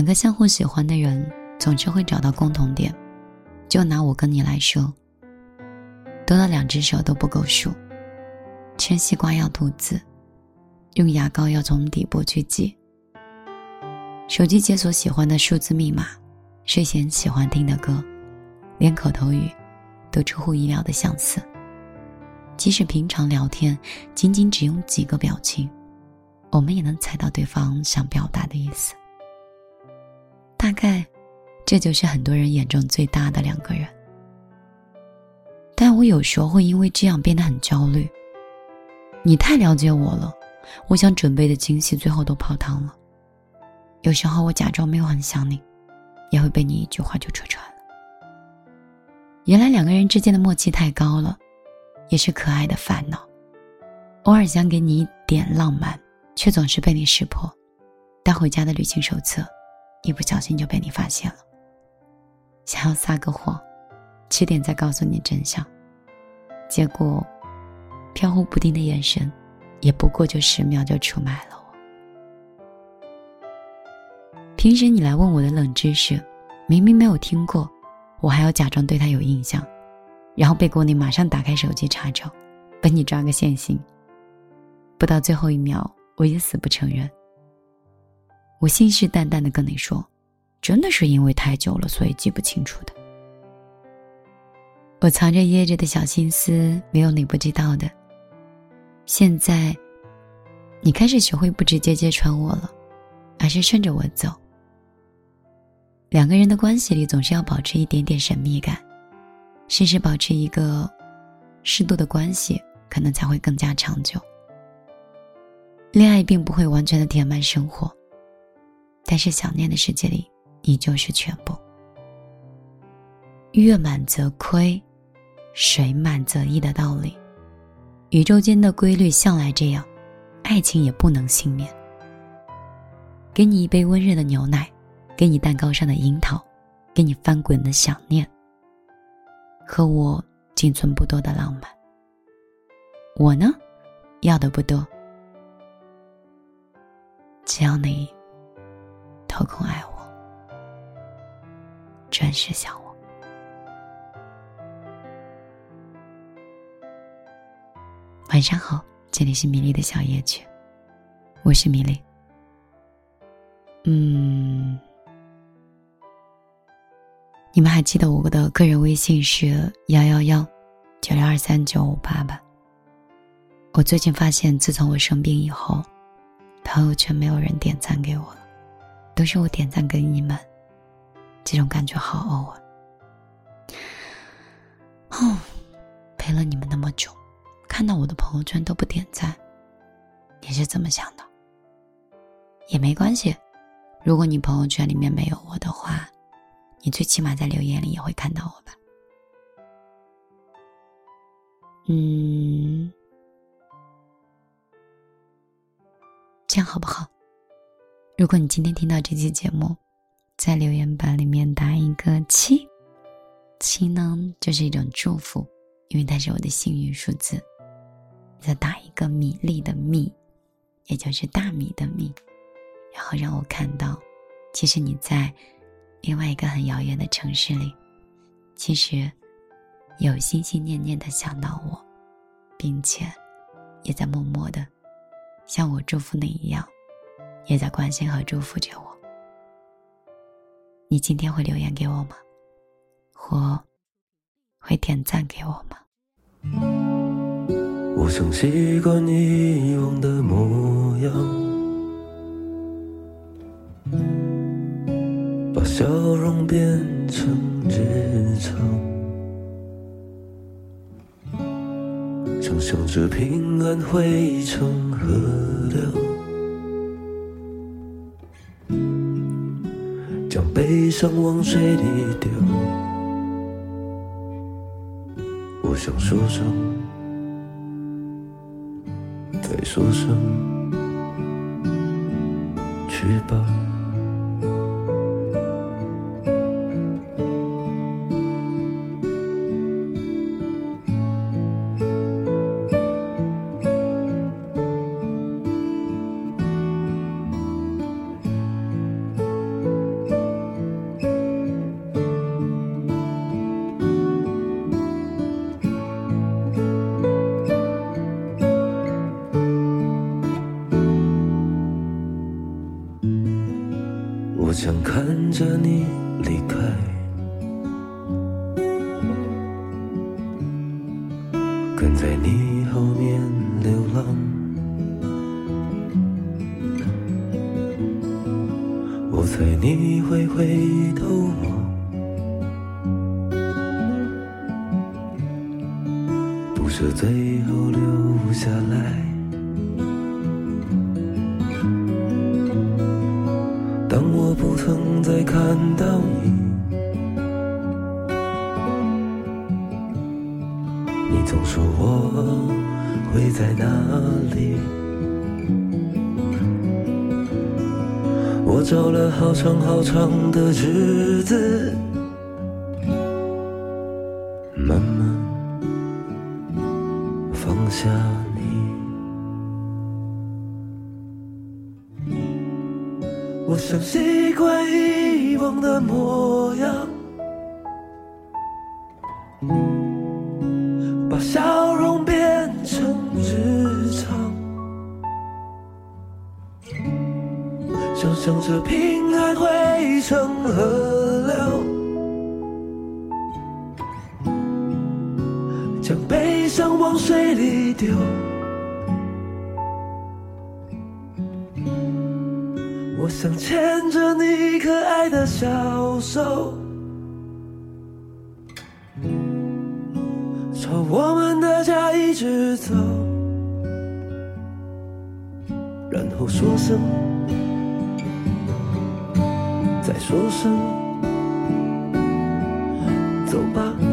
两个相互喜欢的人，总是会找到共同点。就拿我跟你来说，多了两只手都不够数。吃西瓜要吐籽，用牙膏要从底部去挤。手机解锁喜欢的数字密码，睡前喜欢听的歌，连口头语都出乎意料的相似。即使平常聊天，仅仅只用几个表情，我们也能猜到对方想表达的意思。大概，这就是很多人眼中最大的两个人。但我有时候会因为这样变得很焦虑。你太了解我了，我想准备的惊喜最后都泡汤了。有时候我假装没有很想你，也会被你一句话就戳穿了。原来两个人之间的默契太高了，也是可爱的烦恼。偶尔想给你一点浪漫，却总是被你识破。带回家的旅行手册。一不小心就被你发现了。想要撒个谎，迟点再告诉你真相。结果，飘忽不定的眼神，也不过就十秒就出卖了我。平时你来问我的冷知识，明明没有听过，我还要假装对他有印象，然后背过你马上打开手机查找，帮你抓个现行。不到最后一秒，我也死不承认。我信誓旦旦的跟你说，真的是因为太久了，所以记不清楚的。我藏着掖着的小心思，没有你不知道的。现在，你开始学会不直接揭穿我了，而是顺着我走。两个人的关系里，总是要保持一点点神秘感，试试保持一个适度的关系，可能才会更加长久。恋爱并不会完全的填满生活。但是想念的世界里，你就是全部。月满则亏，水满则溢的道理，宇宙间的规律向来这样，爱情也不能幸免。给你一杯温热的牛奶，给你蛋糕上的樱桃，给你翻滚的想念，和我仅存不多的浪漫。我呢，要的不多，只要你。空爱我，准时想我。晚上好，这里是米粒的小夜曲，我是米粒。嗯，你们还记得我的个人微信是幺幺幺九六二三九五八吧？我最近发现，自从我生病以后，朋友圈没有人点赞给我。都是我点赞给你们，这种感觉好哦啊！哦，陪了你们那么久，看到我的朋友圈都不点赞，你是怎么想的？也没关系，如果你朋友圈里面没有我的话，你最起码在留言里也会看到我吧？嗯，这样好不好？如果你今天听到这期节目，在留言板里面打一个七，七呢就是一种祝福，因为它是我的幸运数字。再打一个米粒的米，也就是大米的米，然后让我看到，其实你在另外一个很遥远的城市里，其实有心心念念的想到我，并且也在默默的像我祝福你一样。也在关心和祝福着我。你今天会留言给我吗？或会点赞给我吗？我想习惯以往的模样，把笑容变成日常，想象着平安汇成河流。悲伤往水里丢，我想说声，再说声，去吧。在你后面流浪。我猜你会回头望，不舍最后留下来。当我不曾再看到你，总说我会在哪里？我找了好长好长的日子，慢慢放下你。我想习惯以往的模样，把笑容变成日常，想象着平安汇成河流，将悲伤往水里丢。我想牵着你可爱的小手，我们的家一直走，然后说声，再说声，走吧。